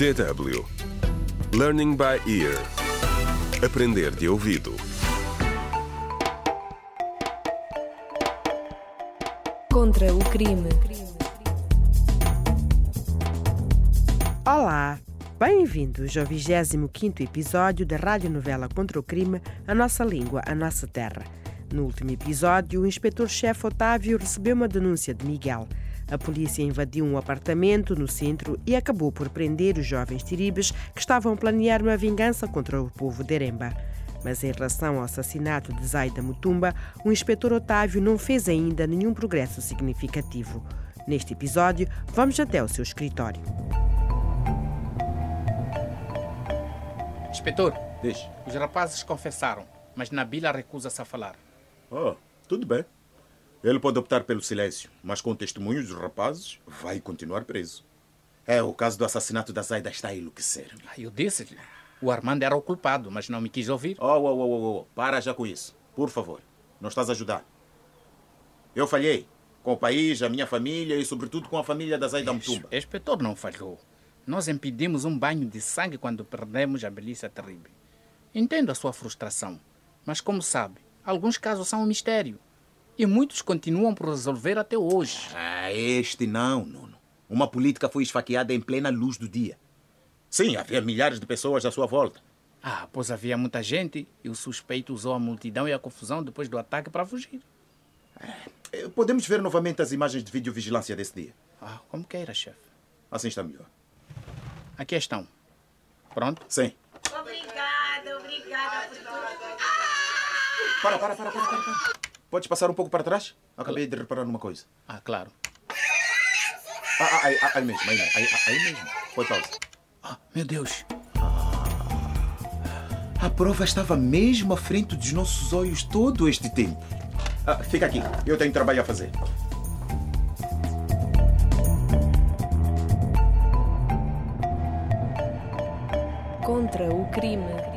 DW Learning by Ear Aprender de ouvido Contra o crime. Olá, bem-vindos ao 25º episódio da radionovela Contra o Crime, A Nossa Língua, A Nossa Terra. No último episódio, o inspetor-chefe Otávio recebeu uma denúncia de Miguel. A polícia invadiu um apartamento no centro e acabou por prender os jovens tiribes que estavam a planear uma vingança contra o povo de Eremba. Mas em relação ao assassinato de Zaida Mutumba, o inspetor Otávio não fez ainda nenhum progresso significativo. Neste episódio, vamos até o seu escritório. Inspetor, Diz. os rapazes confessaram, mas Nabila recusa-se a falar. Oh, tudo bem. Ele pode optar pelo silêncio, mas com testemunhos dos rapazes, vai continuar preso. É, o caso do assassinato da Zaida está a enlouquecer. Ah, Eu disse-lhe. O Armando era o culpado, mas não me quis ouvir. Oh, oh, oh, oh, oh, para já com isso. Por favor, não estás a ajudar. Eu falhei. Com o país, a minha família e, sobretudo, com a família da Zaida Mutumba. O inspetor não falhou. Nós impedimos um banho de sangue quando perdemos a Belícia Terrível. Entendo a sua frustração, mas como sabe, alguns casos são um mistério. E muitos continuam por resolver até hoje. Ah, este não, Nuno. Uma política foi esfaqueada em plena luz do dia. Sim, havia milhares de pessoas à sua volta. Ah, pois havia muita gente e o suspeito usou a multidão e a confusão depois do ataque para fugir. Eh, Podemos ver novamente as imagens de videovigilância desse dia. Ah, como queira, chefe. Assim está melhor. Aqui estão. Pronto? Sim. Obrigada, obrigada por tudo. Para, para, para, para, para. para. Podes passar um pouco para trás? Acabei de reparar numa coisa. Ah, claro. Ah, ah, aí, ah, aí mesmo, aí, mesmo, aí, aí mesmo. Foi pausa. Ah, meu Deus. A prova estava mesmo à frente dos nossos olhos todo este tempo. Ah, fica aqui, eu tenho trabalho a fazer. Contra o crime.